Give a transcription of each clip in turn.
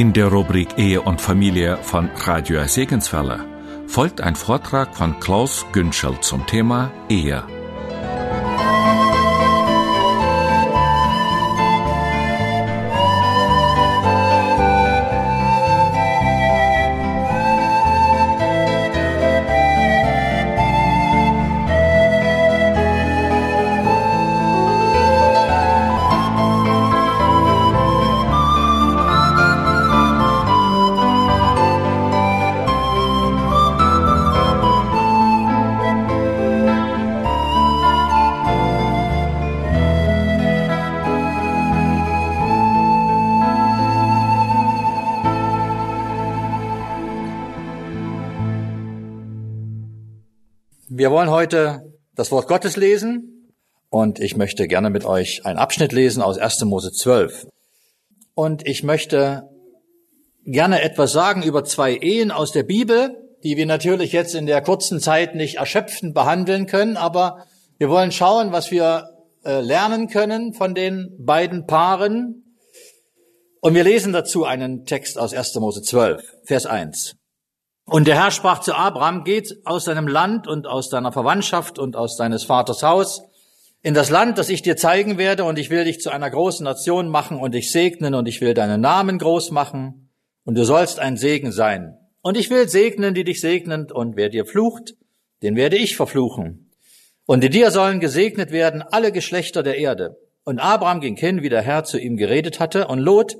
In der Rubrik Ehe und Familie von Radio Segenswelle folgt ein Vortrag von Klaus Günschel zum Thema Ehe. Wir wollen heute das Wort Gottes lesen und ich möchte gerne mit euch einen Abschnitt lesen aus 1. Mose 12. Und ich möchte gerne etwas sagen über zwei Ehen aus der Bibel, die wir natürlich jetzt in der kurzen Zeit nicht erschöpfend behandeln können, aber wir wollen schauen, was wir äh, lernen können von den beiden Paaren. Und wir lesen dazu einen Text aus 1. Mose 12, Vers 1. Und der Herr sprach zu Abraham, geht aus deinem Land und aus deiner Verwandtschaft und aus deines Vaters Haus in das Land, das ich dir zeigen werde, und ich will dich zu einer großen Nation machen und dich segnen, und ich will deinen Namen groß machen, und du sollst ein Segen sein. Und ich will segnen, die dich segnen, und wer dir flucht, den werde ich verfluchen. Und in dir sollen gesegnet werden alle Geschlechter der Erde. Und Abraham ging hin, wie der Herr zu ihm geredet hatte, und Lot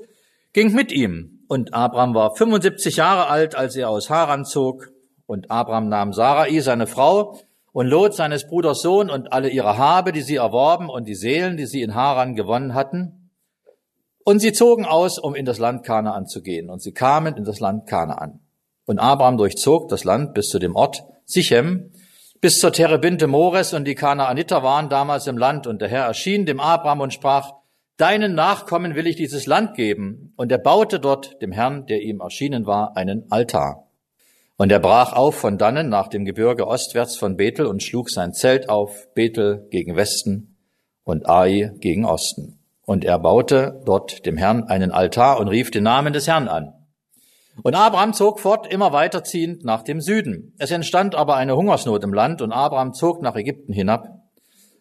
ging mit ihm. Und Abraham war 75 Jahre alt, als er aus Haran zog. Und Abraham nahm Sarai, seine Frau, und Lot, seines Bruders Sohn, und alle ihre Habe, die sie erworben, und die Seelen, die sie in Haran gewonnen hatten. Und sie zogen aus, um in das Land Kanaan zu gehen. Und sie kamen in das Land Kanaan. Und Abraham durchzog das Land bis zu dem Ort Sichem, bis zur Terebinte Mores, und die Kanaaniter waren damals im Land. Und der Herr erschien dem Abraham und sprach, Deinen Nachkommen will ich dieses Land geben. Und er baute dort dem Herrn, der ihm erschienen war, einen Altar. Und er brach auf von dannen nach dem Gebirge ostwärts von Bethel und schlug sein Zelt auf, Bethel gegen Westen und Ai gegen Osten. Und er baute dort dem Herrn einen Altar und rief den Namen des Herrn an. Und Abraham zog fort, immer weiterziehend nach dem Süden. Es entstand aber eine Hungersnot im Land und Abraham zog nach Ägypten hinab,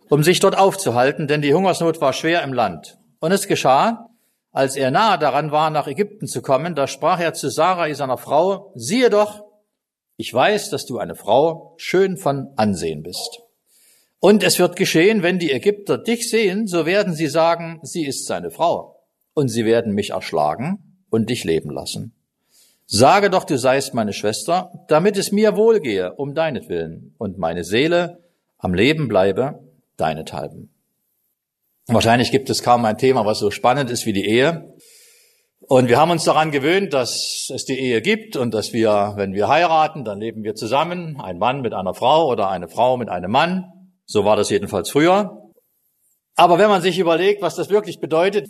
um sich dort aufzuhalten, denn die Hungersnot war schwer im Land. Und es geschah, als er nahe daran war, nach Ägypten zu kommen, da sprach er zu Sarai, seiner Frau, siehe doch, ich weiß, dass du eine Frau schön von Ansehen bist. Und es wird geschehen, wenn die Ägypter dich sehen, so werden sie sagen, sie ist seine Frau. Und sie werden mich erschlagen und dich leben lassen. Sage doch, du seist meine Schwester, damit es mir wohlgehe, um deinetwillen, und meine Seele am Leben bleibe, deinethalben. Wahrscheinlich gibt es kaum ein Thema, was so spannend ist wie die Ehe. Und wir haben uns daran gewöhnt, dass es die Ehe gibt und dass wir, wenn wir heiraten, dann leben wir zusammen, ein Mann mit einer Frau oder eine Frau mit einem Mann. So war das jedenfalls früher. Aber wenn man sich überlegt, was das wirklich bedeutet,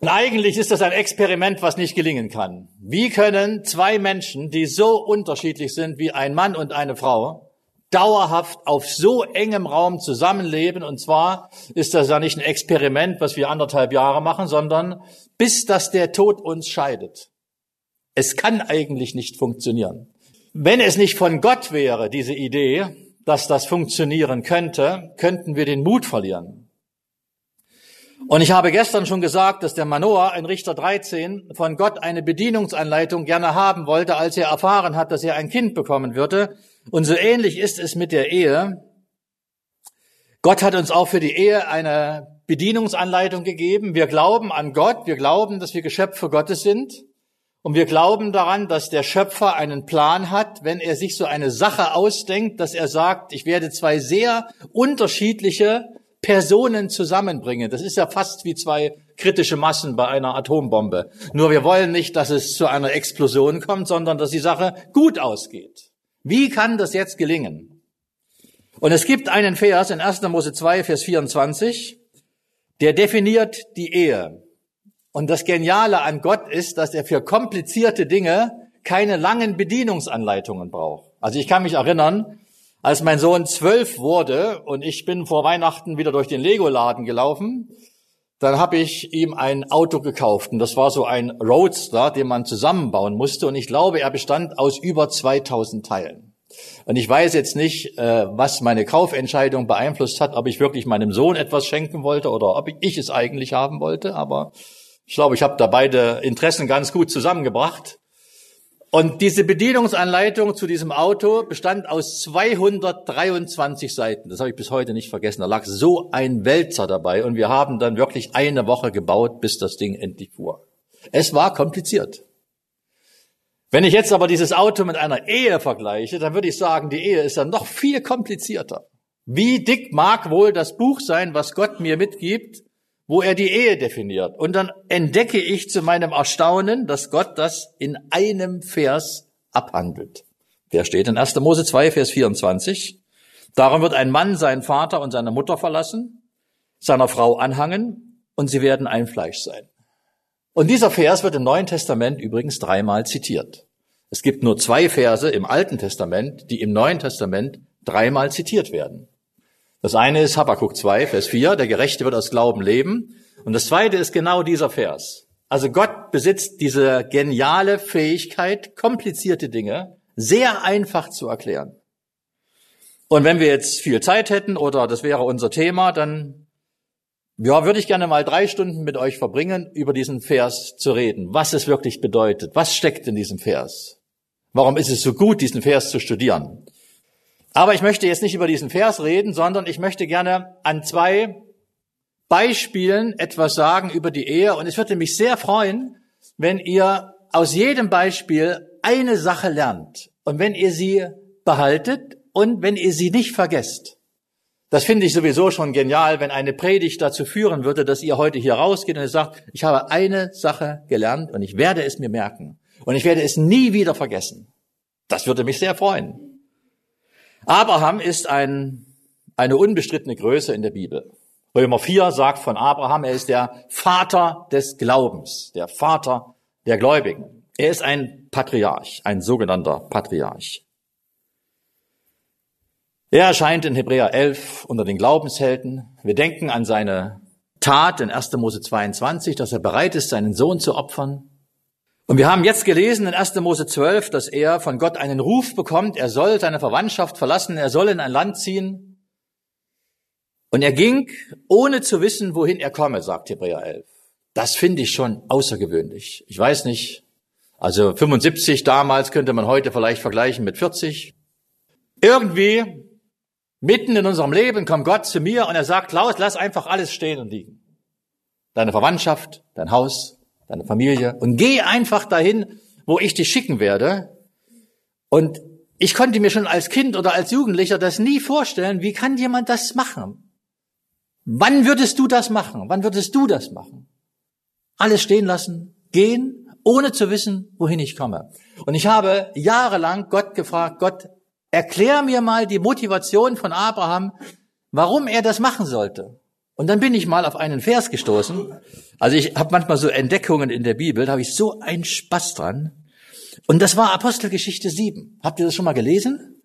und eigentlich ist das ein Experiment, was nicht gelingen kann. Wie können zwei Menschen, die so unterschiedlich sind wie ein Mann und eine Frau, dauerhaft auf so engem Raum zusammenleben. Und zwar ist das ja nicht ein Experiment, was wir anderthalb Jahre machen, sondern bis dass der Tod uns scheidet. Es kann eigentlich nicht funktionieren. Wenn es nicht von Gott wäre, diese Idee, dass das funktionieren könnte, könnten wir den Mut verlieren. Und ich habe gestern schon gesagt, dass der Manoah in Richter 13 von Gott eine Bedienungsanleitung gerne haben wollte, als er erfahren hat, dass er ein Kind bekommen würde. Und so ähnlich ist es mit der Ehe. Gott hat uns auch für die Ehe eine Bedienungsanleitung gegeben. Wir glauben an Gott, wir glauben, dass wir Geschöpfe Gottes sind. Und wir glauben daran, dass der Schöpfer einen Plan hat, wenn er sich so eine Sache ausdenkt, dass er sagt, ich werde zwei sehr unterschiedliche Personen zusammenbringen. Das ist ja fast wie zwei kritische Massen bei einer Atombombe. Nur wir wollen nicht, dass es zu einer Explosion kommt, sondern dass die Sache gut ausgeht. Wie kann das jetzt gelingen? Und es gibt einen Vers in 1. Mose 2, Vers 24, der definiert die Ehe. Und das Geniale an Gott ist, dass er für komplizierte Dinge keine langen Bedienungsanleitungen braucht. Also ich kann mich erinnern, als mein Sohn zwölf wurde und ich bin vor Weihnachten wieder durch den Lego-Laden gelaufen, dann habe ich ihm ein Auto gekauft. Und das war so ein Roadster, den man zusammenbauen musste. Und ich glaube, er bestand aus über 2000 Teilen. Und ich weiß jetzt nicht, äh, was meine Kaufentscheidung beeinflusst hat, ob ich wirklich meinem Sohn etwas schenken wollte oder ob ich es eigentlich haben wollte. Aber ich glaube, ich habe da beide Interessen ganz gut zusammengebracht. Und diese Bedienungsanleitung zu diesem Auto bestand aus 223 Seiten. Das habe ich bis heute nicht vergessen. Da lag so ein Wälzer dabei und wir haben dann wirklich eine Woche gebaut, bis das Ding endlich fuhr. Es war kompliziert. Wenn ich jetzt aber dieses Auto mit einer Ehe vergleiche, dann würde ich sagen, die Ehe ist dann noch viel komplizierter. Wie dick mag wohl das Buch sein, was Gott mir mitgibt, wo er die Ehe definiert. Und dann entdecke ich zu meinem Erstaunen, dass Gott das in einem Vers abhandelt. Der steht in 1. Mose 2, Vers 24. Darum wird ein Mann seinen Vater und seine Mutter verlassen, seiner Frau anhangen und sie werden ein Fleisch sein. Und dieser Vers wird im Neuen Testament übrigens dreimal zitiert. Es gibt nur zwei Verse im Alten Testament, die im Neuen Testament dreimal zitiert werden. Das eine ist Habakkuk 2, Vers 4, der Gerechte wird aus Glauben leben. Und das zweite ist genau dieser Vers. Also Gott besitzt diese geniale Fähigkeit, komplizierte Dinge sehr einfach zu erklären. Und wenn wir jetzt viel Zeit hätten oder das wäre unser Thema, dann ja, würde ich gerne mal drei Stunden mit euch verbringen, über diesen Vers zu reden, was es wirklich bedeutet, was steckt in diesem Vers. Warum ist es so gut, diesen Vers zu studieren? Aber ich möchte jetzt nicht über diesen Vers reden, sondern ich möchte gerne an zwei Beispielen etwas sagen über die Ehe. Und es würde mich sehr freuen, wenn ihr aus jedem Beispiel eine Sache lernt und wenn ihr sie behaltet und wenn ihr sie nicht vergesst. Das finde ich sowieso schon genial, wenn eine Predigt dazu führen würde, dass ihr heute hier rausgeht und sagt, ich habe eine Sache gelernt und ich werde es mir merken und ich werde es nie wieder vergessen. Das würde mich sehr freuen. Abraham ist ein, eine unbestrittene Größe in der Bibel. Römer 4 sagt von Abraham, er ist der Vater des Glaubens, der Vater der Gläubigen. Er ist ein Patriarch, ein sogenannter Patriarch. Er erscheint in Hebräer 11 unter den Glaubenshelden. Wir denken an seine Tat in 1. Mose 22, dass er bereit ist, seinen Sohn zu opfern. Und wir haben jetzt gelesen in 1. Mose 12, dass er von Gott einen Ruf bekommt, er soll seine Verwandtschaft verlassen, er soll in ein Land ziehen. Und er ging, ohne zu wissen, wohin er komme, sagt Hebräer 11. Das finde ich schon außergewöhnlich. Ich weiß nicht, also 75 damals könnte man heute vielleicht vergleichen mit 40. Irgendwie, mitten in unserem Leben kommt Gott zu mir und er sagt, Klaus, lass einfach alles stehen und liegen. Deine Verwandtschaft, dein Haus, deine Familie und geh einfach dahin, wo ich dich schicken werde. Und ich konnte mir schon als Kind oder als Jugendlicher das nie vorstellen, wie kann jemand das machen? Wann würdest du das machen? Wann würdest du das machen? Alles stehen lassen, gehen, ohne zu wissen, wohin ich komme. Und ich habe jahrelang Gott gefragt, Gott, erklär mir mal die Motivation von Abraham, warum er das machen sollte. Und dann bin ich mal auf einen Vers gestoßen. Also ich habe manchmal so Entdeckungen in der Bibel, da habe ich so einen Spaß dran. Und das war Apostelgeschichte 7. Habt ihr das schon mal gelesen?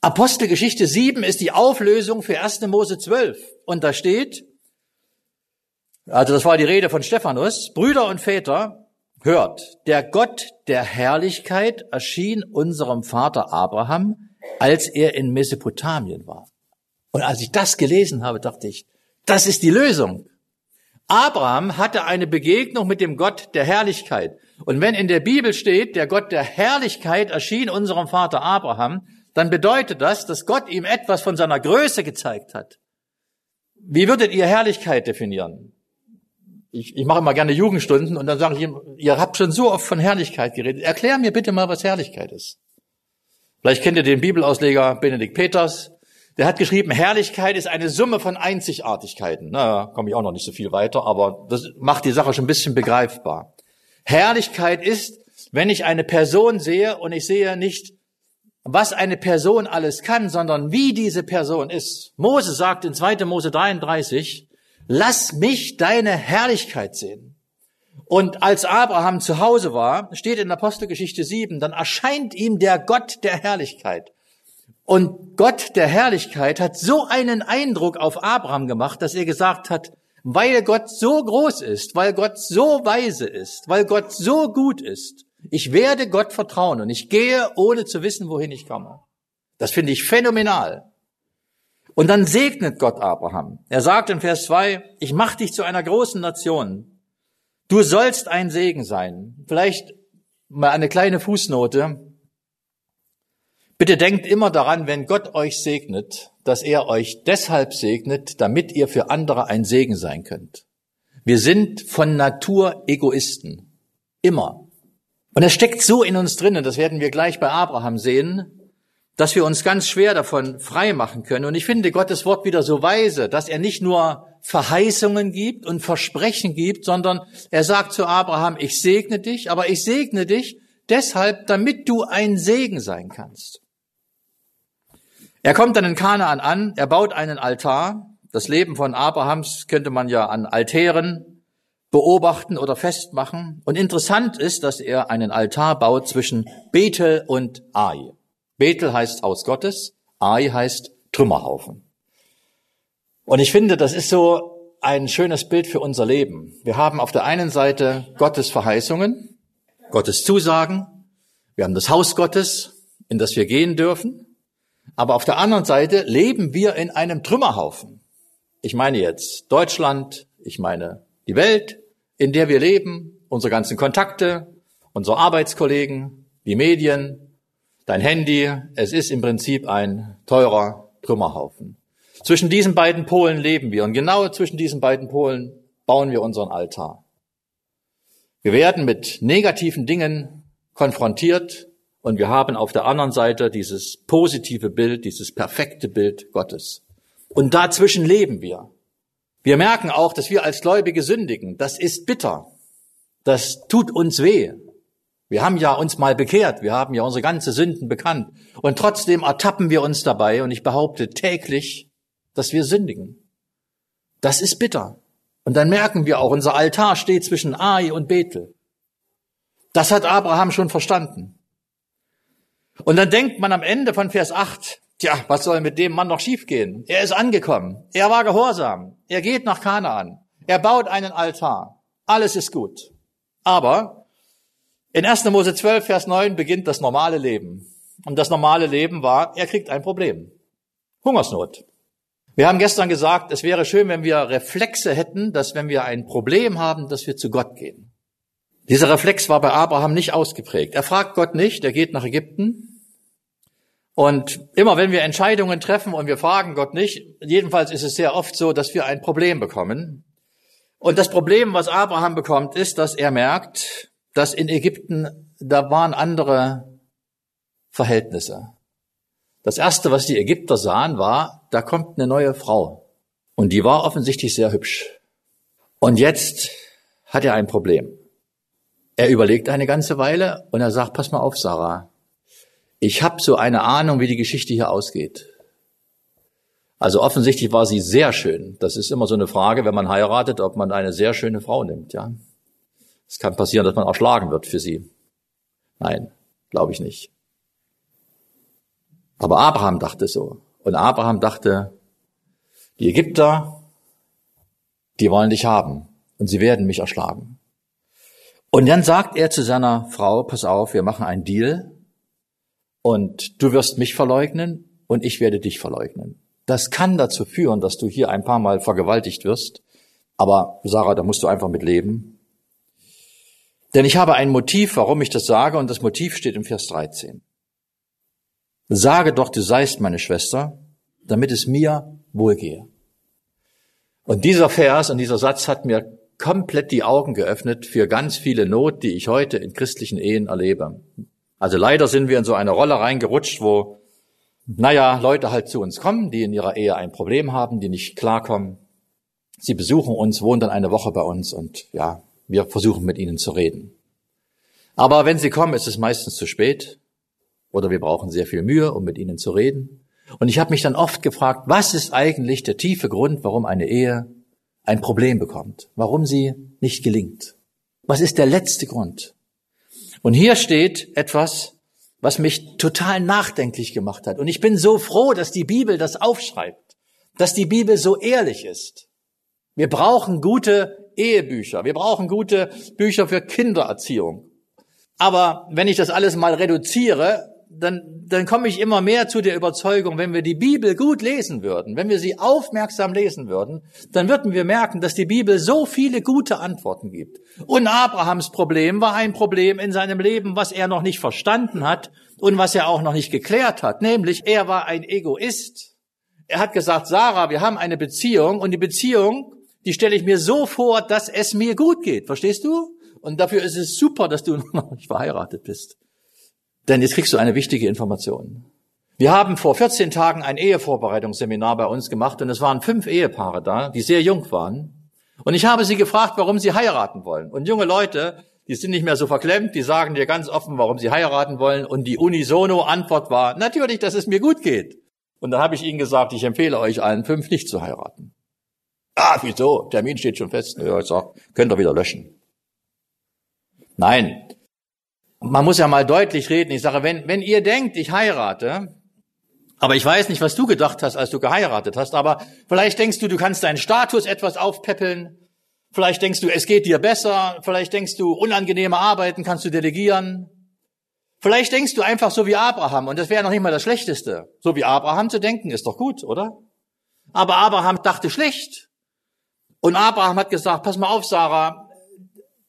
Apostelgeschichte 7 ist die Auflösung für 1. Mose 12. Und da steht, also das war die Rede von Stephanus, Brüder und Väter, hört, der Gott der Herrlichkeit erschien unserem Vater Abraham, als er in Mesopotamien war. Und als ich das gelesen habe, dachte ich, das ist die Lösung. Abraham hatte eine Begegnung mit dem Gott der Herrlichkeit. Und wenn in der Bibel steht, der Gott der Herrlichkeit erschien unserem Vater Abraham, dann bedeutet das, dass Gott ihm etwas von seiner Größe gezeigt hat. Wie würdet ihr Herrlichkeit definieren? Ich, ich mache immer gerne Jugendstunden und dann sage ich ihm, ihr habt schon so oft von Herrlichkeit geredet. Erklär mir bitte mal, was Herrlichkeit ist. Vielleicht kennt ihr den Bibelausleger Benedikt Peters. Der hat geschrieben, Herrlichkeit ist eine Summe von Einzigartigkeiten. Na, komme ich auch noch nicht so viel weiter, aber das macht die Sache schon ein bisschen begreifbar. Herrlichkeit ist, wenn ich eine Person sehe und ich sehe nicht, was eine Person alles kann, sondern wie diese Person ist. Mose sagt in 2. Mose 33, lass mich deine Herrlichkeit sehen. Und als Abraham zu Hause war, steht in Apostelgeschichte 7, dann erscheint ihm der Gott der Herrlichkeit. Und Gott der Herrlichkeit hat so einen Eindruck auf Abraham gemacht, dass er gesagt hat, weil Gott so groß ist, weil Gott so weise ist, weil Gott so gut ist. Ich werde Gott vertrauen und ich gehe, ohne zu wissen, wohin ich komme. Das finde ich phänomenal. Und dann segnet Gott Abraham. Er sagt in Vers 2, ich mache dich zu einer großen Nation. Du sollst ein Segen sein. Vielleicht mal eine kleine Fußnote. Bitte denkt immer daran, wenn Gott euch segnet, dass er euch deshalb segnet, damit ihr für andere ein Segen sein könnt. Wir sind von Natur Egoisten. Immer. Und es steckt so in uns drinnen, das werden wir gleich bei Abraham sehen, dass wir uns ganz schwer davon frei machen können. Und ich finde Gottes Wort wieder so weise, dass er nicht nur Verheißungen gibt und Versprechen gibt, sondern er sagt zu Abraham, ich segne dich, aber ich segne dich deshalb, damit du ein Segen sein kannst. Er kommt dann in Kanaan an, er baut einen Altar. Das Leben von Abrahams könnte man ja an Altären beobachten oder festmachen. Und interessant ist, dass er einen Altar baut zwischen Bethel und Ai. Bethel heißt Haus Gottes, Ai heißt Trümmerhaufen. Und ich finde, das ist so ein schönes Bild für unser Leben. Wir haben auf der einen Seite Gottes Verheißungen, Gottes Zusagen, wir haben das Haus Gottes, in das wir gehen dürfen, aber auf der anderen Seite leben wir in einem Trümmerhaufen. Ich meine jetzt Deutschland, ich meine die Welt, in der wir leben, unsere ganzen Kontakte, unsere Arbeitskollegen, die Medien, dein Handy. Es ist im Prinzip ein teurer Trümmerhaufen. Zwischen diesen beiden Polen leben wir und genau zwischen diesen beiden Polen bauen wir unseren Altar. Wir werden mit negativen Dingen konfrontiert und wir haben auf der anderen Seite dieses positive Bild, dieses perfekte Bild Gottes. Und dazwischen leben wir. Wir merken auch, dass wir als Gläubige sündigen. Das ist bitter. Das tut uns weh. Wir haben ja uns mal bekehrt. Wir haben ja unsere ganze Sünden bekannt. Und trotzdem ertappen wir uns dabei. Und ich behaupte täglich, dass wir sündigen. Das ist bitter. Und dann merken wir auch, unser Altar steht zwischen Ai und Bethel. Das hat Abraham schon verstanden. Und dann denkt man am Ende von Vers 8, tja, was soll mit dem Mann noch schiefgehen? Er ist angekommen. Er war gehorsam. Er geht nach Kanaan. Er baut einen Altar. Alles ist gut. Aber in 1. Mose 12, Vers 9 beginnt das normale Leben. Und das normale Leben war, er kriegt ein Problem. Hungersnot. Wir haben gestern gesagt, es wäre schön, wenn wir Reflexe hätten, dass wenn wir ein Problem haben, dass wir zu Gott gehen. Dieser Reflex war bei Abraham nicht ausgeprägt. Er fragt Gott nicht, er geht nach Ägypten. Und immer wenn wir Entscheidungen treffen und wir fragen Gott nicht, jedenfalls ist es sehr oft so, dass wir ein Problem bekommen. Und das Problem, was Abraham bekommt, ist, dass er merkt, dass in Ägypten, da waren andere Verhältnisse. Das erste, was die Ägypter sahen, war, da kommt eine neue Frau. Und die war offensichtlich sehr hübsch. Und jetzt hat er ein Problem. Er überlegt eine ganze Weile und er sagt, pass mal auf, Sarah. Ich habe so eine Ahnung, wie die Geschichte hier ausgeht. Also offensichtlich war sie sehr schön. Das ist immer so eine Frage, wenn man heiratet, ob man eine sehr schöne Frau nimmt, ja. Es kann passieren, dass man erschlagen wird für sie. Nein, glaube ich nicht. Aber Abraham dachte so. Und Abraham dachte, die Ägypter, die wollen dich haben und sie werden mich erschlagen. Und dann sagt er zu seiner Frau, pass auf, wir machen einen Deal und du wirst mich verleugnen und ich werde dich verleugnen. Das kann dazu führen, dass du hier ein paar Mal vergewaltigt wirst. Aber Sarah, da musst du einfach mit leben. Denn ich habe ein Motiv, warum ich das sage, und das Motiv steht im Vers 13. Sage doch, du seist meine Schwester, damit es mir wohlgehe. Und dieser Vers und dieser Satz hat mir komplett die Augen geöffnet für ganz viele Not, die ich heute in christlichen Ehen erlebe. Also leider sind wir in so eine Rolle reingerutscht, wo, naja, Leute halt zu uns kommen, die in ihrer Ehe ein Problem haben, die nicht klarkommen. Sie besuchen uns, wohnen dann eine Woche bei uns und ja, wir versuchen mit ihnen zu reden. Aber wenn sie kommen, ist es meistens zu spät oder wir brauchen sehr viel Mühe, um mit ihnen zu reden. Und ich habe mich dann oft gefragt, was ist eigentlich der tiefe Grund, warum eine Ehe ein Problem bekommt, warum sie nicht gelingt. Was ist der letzte Grund? Und hier steht etwas, was mich total nachdenklich gemacht hat. Und ich bin so froh, dass die Bibel das aufschreibt, dass die Bibel so ehrlich ist. Wir brauchen gute Ehebücher. Wir brauchen gute Bücher für Kindererziehung. Aber wenn ich das alles mal reduziere, dann, dann komme ich immer mehr zu der Überzeugung, wenn wir die Bibel gut lesen würden, wenn wir sie aufmerksam lesen würden, dann würden wir merken, dass die Bibel so viele gute Antworten gibt. Und Abrahams Problem war ein Problem in seinem Leben, was er noch nicht verstanden hat und was er auch noch nicht geklärt hat, nämlich er war ein Egoist. Er hat gesagt, Sarah, wir haben eine Beziehung und die Beziehung, die stelle ich mir so vor, dass es mir gut geht. Verstehst du? Und dafür ist es super, dass du noch nicht verheiratet bist. Denn jetzt kriegst du eine wichtige Information. Wir haben vor 14 Tagen ein Ehevorbereitungsseminar bei uns gemacht und es waren fünf Ehepaare da, die sehr jung waren. Und ich habe sie gefragt, warum sie heiraten wollen. Und junge Leute, die sind nicht mehr so verklemmt, die sagen dir ganz offen, warum sie heiraten wollen. Und die unisono Antwort war, natürlich, dass es mir gut geht. Und dann habe ich ihnen gesagt, ich empfehle euch allen fünf nicht zu heiraten. Ah, wieso? Termin steht schon fest. Ja, ich sag, könnt ihr wieder löschen. Nein, man muss ja mal deutlich reden. Ich sage, wenn, wenn ihr denkt, ich heirate, aber ich weiß nicht, was du gedacht hast, als du geheiratet hast, aber vielleicht denkst du, du kannst deinen Status etwas aufpäppeln. Vielleicht denkst du, es geht dir besser. Vielleicht denkst du, unangenehme Arbeiten kannst du delegieren. Vielleicht denkst du einfach so wie Abraham, und das wäre noch nicht mal das Schlechteste. So wie Abraham zu denken, ist doch gut, oder? Aber Abraham dachte schlecht. Und Abraham hat gesagt, pass mal auf, Sarah,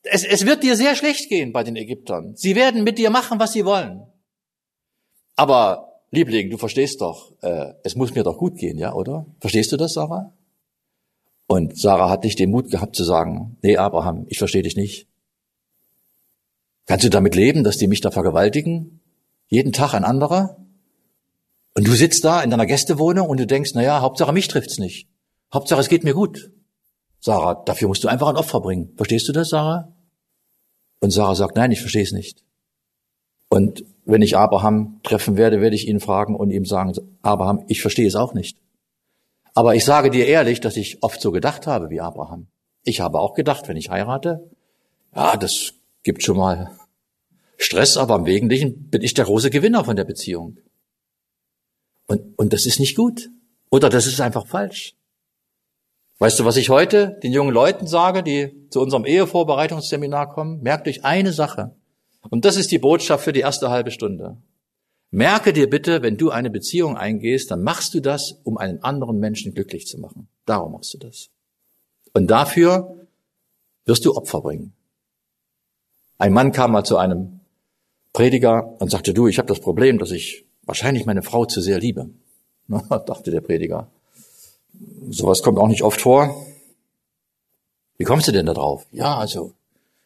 es, es wird dir sehr schlecht gehen bei den Ägyptern. Sie werden mit dir machen, was sie wollen. Aber Liebling, du verstehst doch, äh, es muss mir doch gut gehen, ja, oder? Verstehst du das, Sarah? Und Sarah hat nicht den Mut gehabt zu sagen, nee, Abraham, ich verstehe dich nicht. Kannst du damit leben, dass die mich da vergewaltigen? Jeden Tag ein anderer? Und du sitzt da in deiner Gästewohnung und du denkst, na ja, Hauptsache mich trifft's nicht. Hauptsache es geht mir gut. Sarah, dafür musst du einfach ein Opfer bringen. Verstehst du das, Sarah? Und Sarah sagt, nein, ich verstehe es nicht. Und wenn ich Abraham treffen werde, werde ich ihn fragen und ihm sagen, Abraham, ich verstehe es auch nicht. Aber ich sage dir ehrlich, dass ich oft so gedacht habe wie Abraham. Ich habe auch gedacht, wenn ich heirate, ja, das gibt schon mal Stress, aber im Wesentlichen bin ich der große Gewinner von der Beziehung. Und, und das ist nicht gut. Oder das ist einfach falsch. Weißt du, was ich heute den jungen Leuten sage, die zu unserem Ehevorbereitungsseminar kommen? Merkt euch eine Sache. Und das ist die Botschaft für die erste halbe Stunde. Merke dir bitte, wenn du eine Beziehung eingehst, dann machst du das, um einen anderen Menschen glücklich zu machen. Darum machst du das. Und dafür wirst du Opfer bringen. Ein Mann kam mal zu einem Prediger und sagte, du, ich habe das Problem, dass ich wahrscheinlich meine Frau zu sehr liebe. Na, dachte der Prediger. Sowas kommt auch nicht oft vor. Wie kommst du denn da drauf? Ja, also,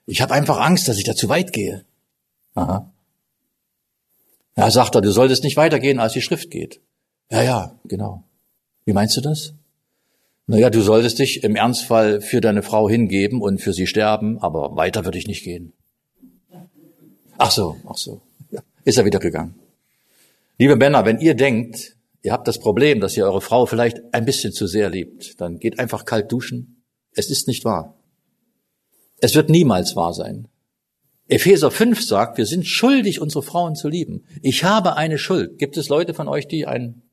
ich habe einfach Angst, dass ich da zu weit gehe. Aha. Ja, sagt er, du solltest nicht weitergehen, als die Schrift geht. Ja, ja, genau. Wie meinst du das? Naja, du solltest dich im Ernstfall für deine Frau hingeben und für sie sterben, aber weiter würde ich nicht gehen. Ach so, ach so. Ist er wieder gegangen. Liebe Männer, wenn ihr denkt, Ihr habt das Problem, dass ihr eure Frau vielleicht ein bisschen zu sehr liebt. Dann geht einfach kalt duschen. Es ist nicht wahr. Es wird niemals wahr sein. Epheser 5 sagt, wir sind schuldig, unsere Frauen zu lieben. Ich habe eine Schuld. Gibt es Leute von euch, die einen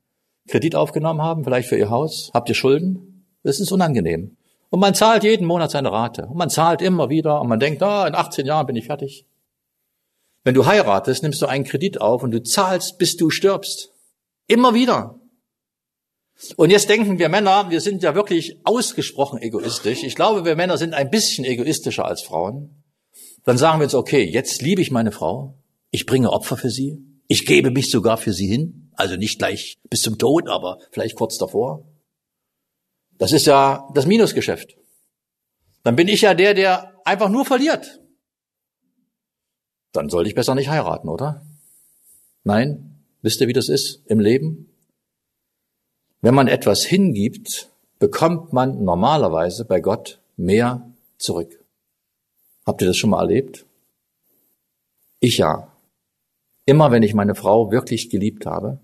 Kredit aufgenommen haben, vielleicht für ihr Haus? Habt ihr Schulden? Das ist unangenehm. Und man zahlt jeden Monat seine Rate. Und man zahlt immer wieder. Und man denkt, ah, in 18 Jahren bin ich fertig. Wenn du heiratest, nimmst du einen Kredit auf und du zahlst, bis du stirbst. Immer wieder. Und jetzt denken wir Männer, wir sind ja wirklich ausgesprochen egoistisch. Ich glaube, wir Männer sind ein bisschen egoistischer als Frauen. Dann sagen wir uns, okay, jetzt liebe ich meine Frau. Ich bringe Opfer für sie. Ich gebe mich sogar für sie hin. Also nicht gleich bis zum Tod, aber vielleicht kurz davor. Das ist ja das Minusgeschäft. Dann bin ich ja der, der einfach nur verliert. Dann sollte ich besser nicht heiraten, oder? Nein, Wisst ihr, wie das ist im Leben? Wenn man etwas hingibt, bekommt man normalerweise bei Gott mehr zurück. Habt ihr das schon mal erlebt? Ich ja. Immer wenn ich meine Frau wirklich geliebt habe,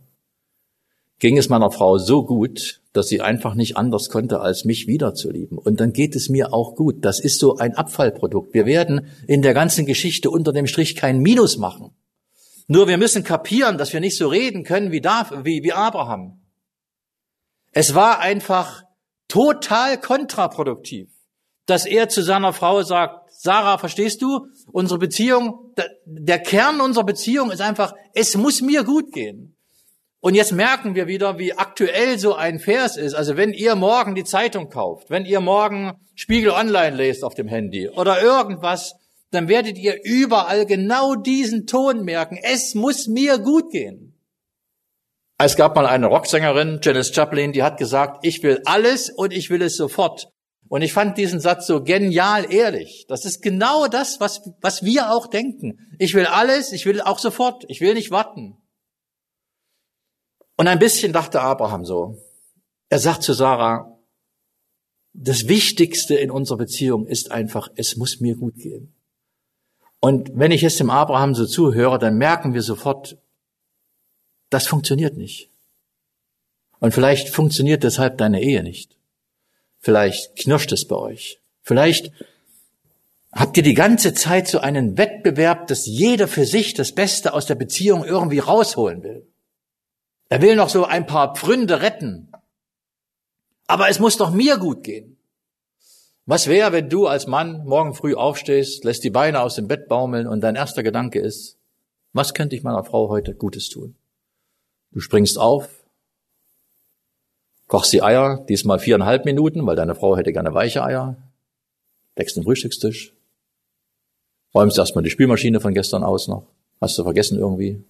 ging es meiner Frau so gut, dass sie einfach nicht anders konnte, als mich wiederzulieben. Und dann geht es mir auch gut. Das ist so ein Abfallprodukt. Wir werden in der ganzen Geschichte unter dem Strich kein Minus machen. Nur wir müssen kapieren, dass wir nicht so reden können wie, Dav wie, wie Abraham. Es war einfach total kontraproduktiv, dass er zu seiner Frau sagt, Sarah, verstehst du, unsere Beziehung, der Kern unserer Beziehung ist einfach, es muss mir gut gehen. Und jetzt merken wir wieder, wie aktuell so ein Vers ist. Also wenn ihr morgen die Zeitung kauft, wenn ihr morgen Spiegel Online lest auf dem Handy oder irgendwas, dann werdet ihr überall genau diesen Ton merken. Es muss mir gut gehen. Es gab mal eine Rocksängerin, Janis Joplin, die hat gesagt, ich will alles und ich will es sofort. Und ich fand diesen Satz so genial ehrlich. Das ist genau das, was, was wir auch denken. Ich will alles, ich will auch sofort, ich will nicht warten. Und ein bisschen dachte Abraham so. Er sagt zu Sarah, das Wichtigste in unserer Beziehung ist einfach, es muss mir gut gehen. Und wenn ich es dem Abraham so zuhöre, dann merken wir sofort, das funktioniert nicht. Und vielleicht funktioniert deshalb deine Ehe nicht. Vielleicht knirscht es bei euch. Vielleicht habt ihr die ganze Zeit so einen Wettbewerb, dass jeder für sich das Beste aus der Beziehung irgendwie rausholen will. Er will noch so ein paar Pfründe retten. Aber es muss doch mir gut gehen. Was wäre, wenn du als Mann morgen früh aufstehst, lässt die Beine aus dem Bett baumeln und dein erster Gedanke ist, was könnte ich meiner Frau heute Gutes tun? Du springst auf, kochst die Eier, diesmal viereinhalb Minuten, weil deine Frau hätte gerne weiche Eier, deckst den Frühstückstisch, räumst erstmal die Spülmaschine von gestern aus noch, hast du vergessen irgendwie,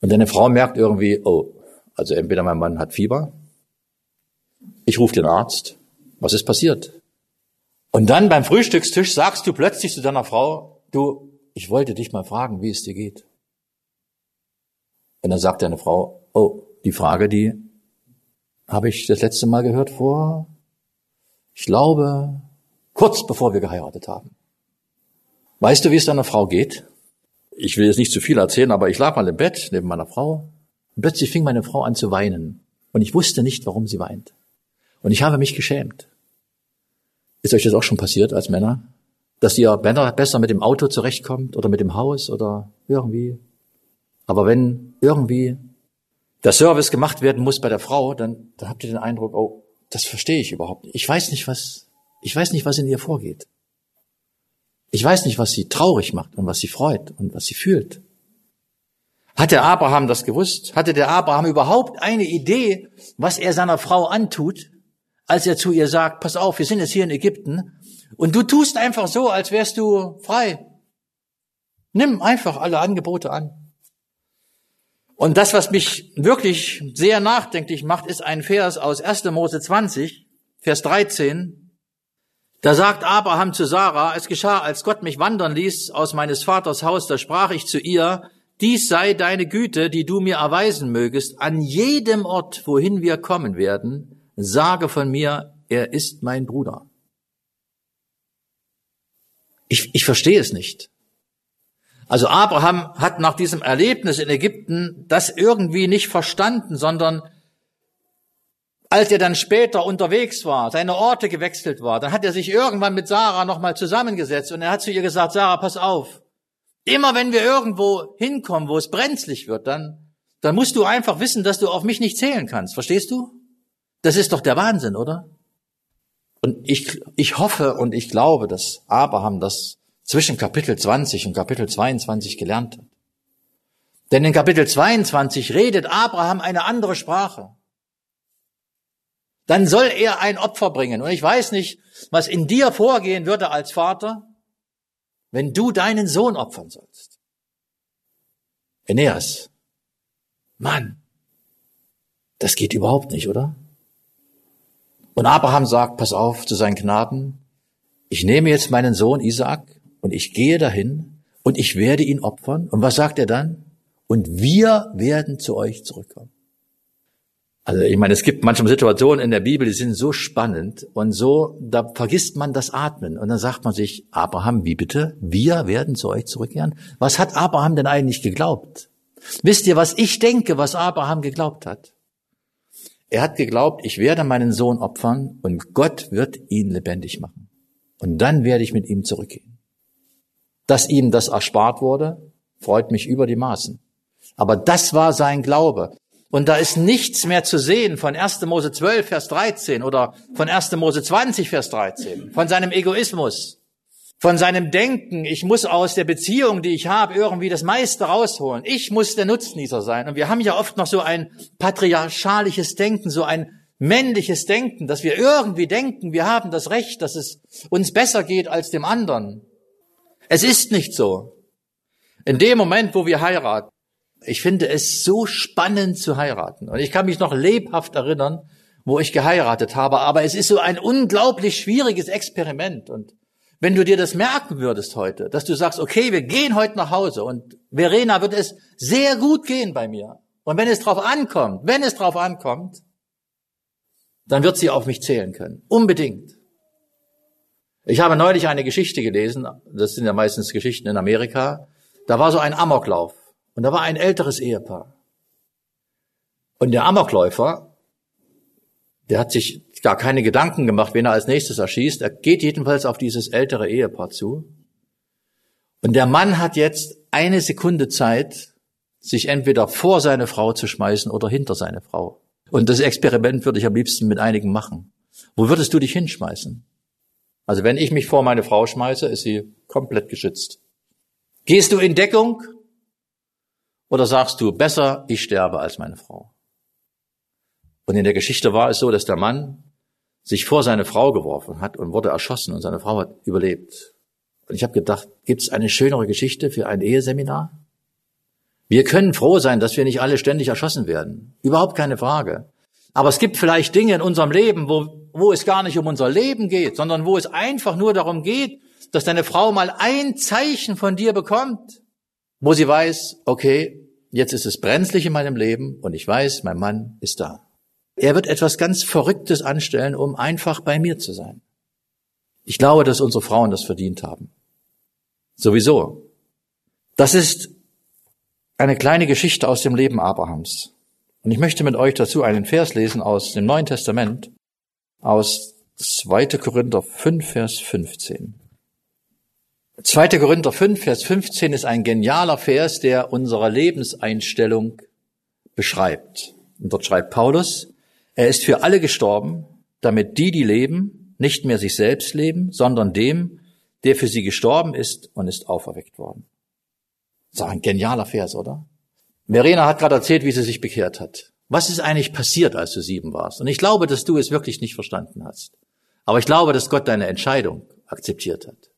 und deine Frau merkt irgendwie, oh, also entweder mein Mann hat Fieber, ich rufe den Arzt, was ist passiert? Und dann beim Frühstückstisch sagst du plötzlich zu deiner Frau, du, ich wollte dich mal fragen, wie es dir geht. Und dann sagt deine Frau, oh, die Frage, die habe ich das letzte Mal gehört vor, ich glaube, kurz bevor wir geheiratet haben. Weißt du, wie es deiner Frau geht? ich will jetzt nicht zu viel erzählen, aber ich lag mal im Bett neben meiner Frau und plötzlich fing meine Frau an zu weinen. Und ich wusste nicht, warum sie weint. Und ich habe mich geschämt. Ist euch das auch schon passiert als Männer? Dass ihr Männer besser mit dem Auto zurechtkommt oder mit dem Haus oder irgendwie? Aber wenn irgendwie der Service gemacht werden muss bei der Frau, dann, dann habt ihr den Eindruck, oh, das verstehe ich überhaupt nicht. Ich weiß nicht, was, ich weiß nicht, was in ihr vorgeht. Ich weiß nicht, was sie traurig macht und was sie freut und was sie fühlt. Hat der Abraham das gewusst? Hatte der Abraham überhaupt eine Idee, was er seiner Frau antut, als er zu ihr sagt, pass auf, wir sind jetzt hier in Ägypten und du tust einfach so, als wärst du frei. Nimm einfach alle Angebote an. Und das, was mich wirklich sehr nachdenklich macht, ist ein Vers aus 1. Mose 20, Vers 13. Da sagt Abraham zu Sarah, es geschah, als Gott mich wandern ließ aus meines Vaters Haus, da sprach ich zu ihr, dies sei deine Güte, die du mir erweisen mögest, an jedem Ort, wohin wir kommen werden, sage von mir, er ist mein Bruder. Ich, ich verstehe es nicht. Also Abraham hat nach diesem Erlebnis in Ägypten das irgendwie nicht verstanden, sondern als er dann später unterwegs war, seine Orte gewechselt war, dann hat er sich irgendwann mit Sarah nochmal zusammengesetzt und er hat zu ihr gesagt, Sarah, pass auf. Immer wenn wir irgendwo hinkommen, wo es brenzlig wird, dann, dann musst du einfach wissen, dass du auf mich nicht zählen kannst. Verstehst du? Das ist doch der Wahnsinn, oder? Und ich, ich hoffe und ich glaube, dass Abraham das zwischen Kapitel 20 und Kapitel 22 gelernt hat. Denn in Kapitel 22 redet Abraham eine andere Sprache dann soll er ein Opfer bringen. Und ich weiß nicht, was in dir vorgehen würde als Vater, wenn du deinen Sohn opfern sollst. Aeneas, Mann, das geht überhaupt nicht, oder? Und Abraham sagt, pass auf zu seinen Knaben, ich nehme jetzt meinen Sohn Isaak und ich gehe dahin und ich werde ihn opfern. Und was sagt er dann? Und wir werden zu euch zurückkommen. Also ich meine, es gibt manchmal Situationen in der Bibel, die sind so spannend und so, da vergisst man das Atmen. Und dann sagt man sich, Abraham, wie bitte? Wir werden zu euch zurückkehren? Was hat Abraham denn eigentlich geglaubt? Wisst ihr, was ich denke, was Abraham geglaubt hat? Er hat geglaubt, ich werde meinen Sohn opfern und Gott wird ihn lebendig machen. Und dann werde ich mit ihm zurückgehen. Dass ihm das erspart wurde, freut mich über die Maßen. Aber das war sein Glaube. Und da ist nichts mehr zu sehen von 1. Mose 12, Vers 13 oder von 1. Mose 20, Vers 13, von seinem Egoismus, von seinem Denken, ich muss aus der Beziehung, die ich habe, irgendwie das meiste rausholen. Ich muss der Nutznießer sein. Und wir haben ja oft noch so ein patriarchalisches Denken, so ein männliches Denken, dass wir irgendwie denken, wir haben das Recht, dass es uns besser geht als dem anderen. Es ist nicht so. In dem Moment, wo wir heiraten, ich finde es so spannend zu heiraten. Und ich kann mich noch lebhaft erinnern, wo ich geheiratet habe. Aber es ist so ein unglaublich schwieriges Experiment. Und wenn du dir das merken würdest heute, dass du sagst, okay, wir gehen heute nach Hause und Verena wird es sehr gut gehen bei mir. Und wenn es drauf ankommt, wenn es drauf ankommt, dann wird sie auf mich zählen können. Unbedingt. Ich habe neulich eine Geschichte gelesen, das sind ja meistens Geschichten in Amerika, da war so ein Amoklauf. Und da war ein älteres Ehepaar. Und der Amokläufer, der hat sich gar keine Gedanken gemacht, wen er als nächstes erschießt. Er geht jedenfalls auf dieses ältere Ehepaar zu. Und der Mann hat jetzt eine Sekunde Zeit, sich entweder vor seine Frau zu schmeißen oder hinter seine Frau. Und das Experiment würde ich am liebsten mit einigen machen. Wo würdest du dich hinschmeißen? Also wenn ich mich vor meine Frau schmeiße, ist sie komplett geschützt. Gehst du in Deckung oder sagst du, besser, ich sterbe als meine Frau? Und in der Geschichte war es so, dass der Mann sich vor seine Frau geworfen hat und wurde erschossen und seine Frau hat überlebt. Und ich habe gedacht, gibt es eine schönere Geschichte für ein Eheseminar? Wir können froh sein, dass wir nicht alle ständig erschossen werden. Überhaupt keine Frage. Aber es gibt vielleicht Dinge in unserem Leben, wo, wo es gar nicht um unser Leben geht, sondern wo es einfach nur darum geht, dass deine Frau mal ein Zeichen von dir bekommt, wo sie weiß, okay, jetzt ist es brenzlig in meinem Leben und ich weiß, mein Mann ist da. Er wird etwas ganz Verrücktes anstellen, um einfach bei mir zu sein. Ich glaube, dass unsere Frauen das verdient haben. Sowieso. Das ist eine kleine Geschichte aus dem Leben Abrahams. Und ich möchte mit euch dazu einen Vers lesen aus dem Neuen Testament, aus 2. Korinther 5, Vers 15. 2. Korinther 5, Vers 15 ist ein genialer Vers, der unsere Lebenseinstellung beschreibt. Und dort schreibt Paulus, er ist für alle gestorben, damit die, die leben, nicht mehr sich selbst leben, sondern dem, der für sie gestorben ist und ist auferweckt worden. Das ist ein genialer Vers, oder? Verena hat gerade erzählt, wie sie sich bekehrt hat. Was ist eigentlich passiert, als du sieben warst? Und ich glaube, dass du es wirklich nicht verstanden hast. Aber ich glaube, dass Gott deine Entscheidung akzeptiert hat.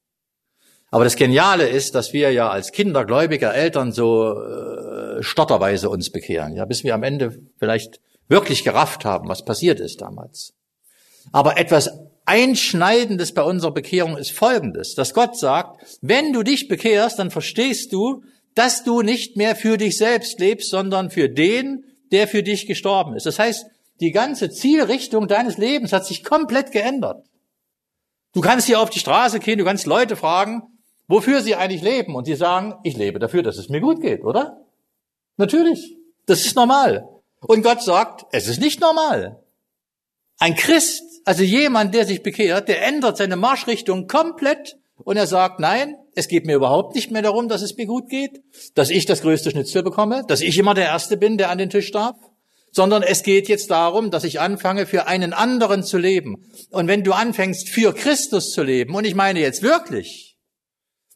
Aber das Geniale ist, dass wir ja als Kinder gläubiger Eltern so äh, stotterweise uns bekehren, ja, bis wir am Ende vielleicht wirklich gerafft haben, was passiert ist damals. Aber etwas Einschneidendes bei unserer Bekehrung ist Folgendes, dass Gott sagt, wenn du dich bekehrst, dann verstehst du, dass du nicht mehr für dich selbst lebst, sondern für den, der für dich gestorben ist. Das heißt, die ganze Zielrichtung deines Lebens hat sich komplett geändert. Du kannst hier auf die Straße gehen, du kannst Leute fragen, wofür sie eigentlich leben. Und sie sagen, ich lebe dafür, dass es mir gut geht, oder? Natürlich. Das ist normal. Und Gott sagt, es ist nicht normal. Ein Christ, also jemand, der sich bekehrt, der ändert seine Marschrichtung komplett und er sagt, nein, es geht mir überhaupt nicht mehr darum, dass es mir gut geht, dass ich das größte Schnitzel bekomme, dass ich immer der Erste bin, der an den Tisch darf, sondern es geht jetzt darum, dass ich anfange, für einen anderen zu leben. Und wenn du anfängst, für Christus zu leben, und ich meine jetzt wirklich,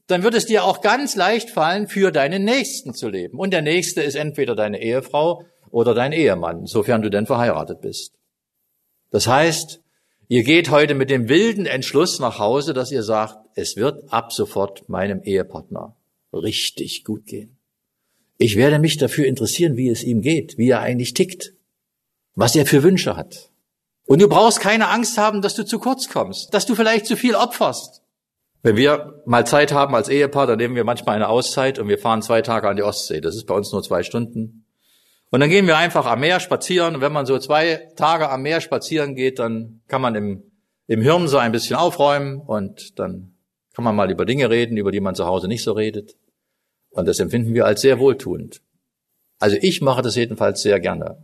dann wird es dir auch ganz leicht fallen, für deinen Nächsten zu leben. Und der Nächste ist entweder deine Ehefrau oder dein Ehemann, sofern du denn verheiratet bist. Das heißt, ihr geht heute mit dem wilden Entschluss nach Hause, dass ihr sagt, es wird ab sofort meinem Ehepartner richtig gut gehen. Ich werde mich dafür interessieren, wie es ihm geht, wie er eigentlich tickt, was er für Wünsche hat. Und du brauchst keine Angst haben, dass du zu kurz kommst, dass du vielleicht zu viel opferst, wenn wir mal Zeit haben als Ehepaar, dann nehmen wir manchmal eine Auszeit und wir fahren zwei Tage an die Ostsee. Das ist bei uns nur zwei Stunden. Und dann gehen wir einfach am Meer spazieren. Wenn man so zwei Tage am Meer spazieren geht, dann kann man im, im Hirn so ein bisschen aufräumen und dann kann man mal über Dinge reden, über die man zu Hause nicht so redet. Und das empfinden wir als sehr wohltuend. Also ich mache das jedenfalls sehr gerne.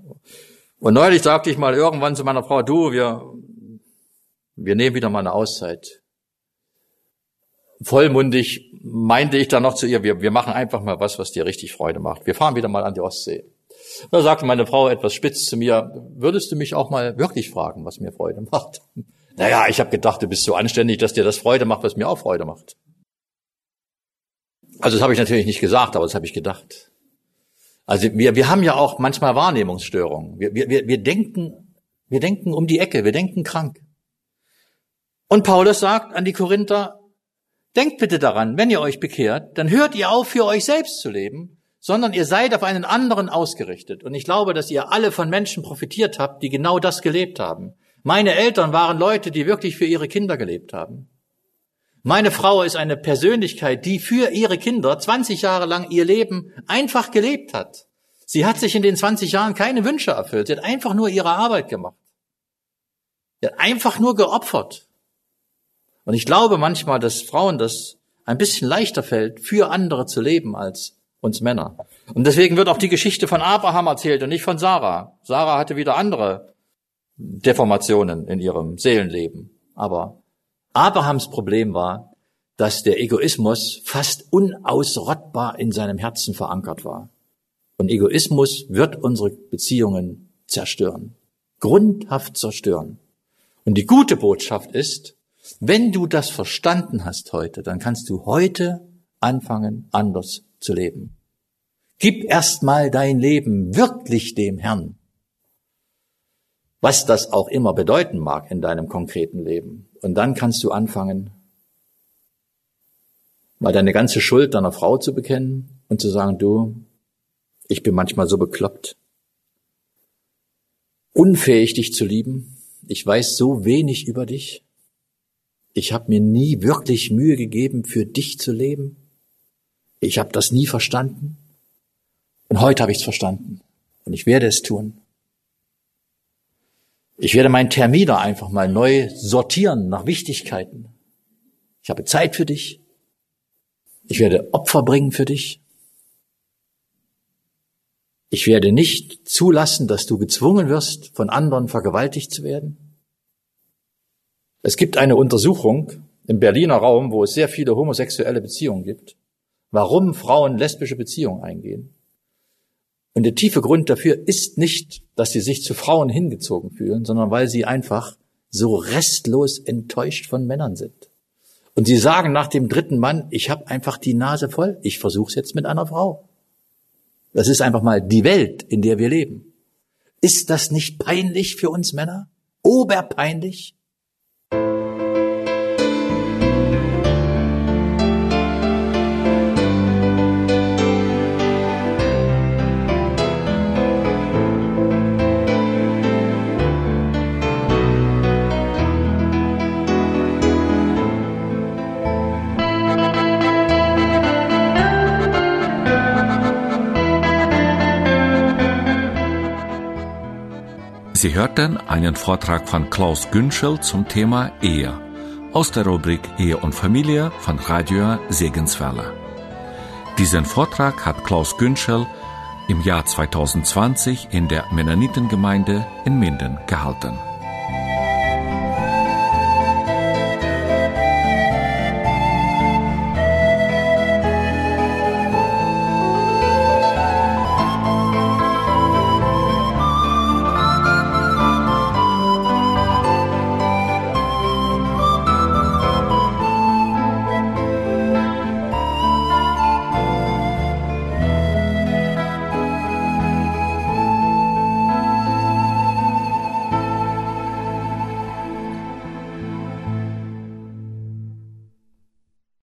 Und neulich sagte ich mal irgendwann zu meiner Frau, du, wir, wir nehmen wieder mal eine Auszeit vollmundig meinte ich dann noch zu ihr, wir, wir machen einfach mal was, was dir richtig Freude macht. Wir fahren wieder mal an die Ostsee. Da sagte meine Frau etwas spitz zu mir, würdest du mich auch mal wirklich fragen, was mir Freude macht? Naja, ich habe gedacht, du bist so anständig, dass dir das Freude macht, was mir auch Freude macht. Also das habe ich natürlich nicht gesagt, aber das habe ich gedacht. Also wir, wir haben ja auch manchmal Wahrnehmungsstörungen. Wir, wir, wir, denken, wir denken um die Ecke, wir denken krank. Und Paulus sagt an die Korinther, denkt bitte daran, wenn ihr euch bekehrt, dann hört ihr auf, für euch selbst zu leben, sondern ihr seid auf einen anderen ausgerichtet. Und ich glaube, dass ihr alle von Menschen profitiert habt, die genau das gelebt haben. Meine Eltern waren Leute, die wirklich für ihre Kinder gelebt haben. Meine Frau ist eine Persönlichkeit, die für ihre Kinder 20 Jahre lang ihr Leben einfach gelebt hat. Sie hat sich in den 20 Jahren keine Wünsche erfüllt. Sie hat einfach nur ihre Arbeit gemacht. Sie hat einfach nur geopfert. Und ich glaube manchmal, dass Frauen das ein bisschen leichter fällt, für andere zu leben als uns Männer. Und deswegen wird auch die Geschichte von Abraham erzählt und nicht von Sarah. Sarah hatte wieder andere Deformationen in ihrem Seelenleben. Aber Abrahams Problem war, dass der Egoismus fast unausrottbar in seinem Herzen verankert war. Und Egoismus wird unsere Beziehungen zerstören. Grundhaft zerstören. Und die gute Botschaft ist, wenn du das verstanden hast heute, dann kannst du heute anfangen, anders zu leben. Gib erstmal dein Leben wirklich dem Herrn. Was das auch immer bedeuten mag in deinem konkreten Leben. Und dann kannst du anfangen, mal deine ganze Schuld deiner Frau zu bekennen und zu sagen, du, ich bin manchmal so bekloppt, unfähig dich zu lieben, ich weiß so wenig über dich, ich habe mir nie wirklich Mühe gegeben, für dich zu leben, ich habe das nie verstanden und heute habe ich es verstanden und ich werde es tun. Ich werde meinen Terminer einfach mal neu sortieren nach Wichtigkeiten. Ich habe Zeit für dich. Ich werde Opfer bringen für dich. Ich werde nicht zulassen, dass du gezwungen wirst, von anderen vergewaltigt zu werden. Es gibt eine Untersuchung im Berliner Raum, wo es sehr viele homosexuelle Beziehungen gibt, warum Frauen lesbische Beziehungen eingehen. Und der tiefe Grund dafür ist nicht, dass sie sich zu Frauen hingezogen fühlen, sondern weil sie einfach so restlos enttäuscht von Männern sind. Und sie sagen nach dem dritten Mann, ich habe einfach die Nase voll, ich versuche jetzt mit einer Frau. Das ist einfach mal die Welt, in der wir leben. Ist das nicht peinlich für uns Männer? Oberpeinlich? Sie hörten einen Vortrag von Klaus Günschel zum Thema Ehe aus der Rubrik Ehe und Familie von Radio Segenswelle. Diesen Vortrag hat Klaus Günschel im Jahr 2020 in der Mennonitengemeinde in Minden gehalten.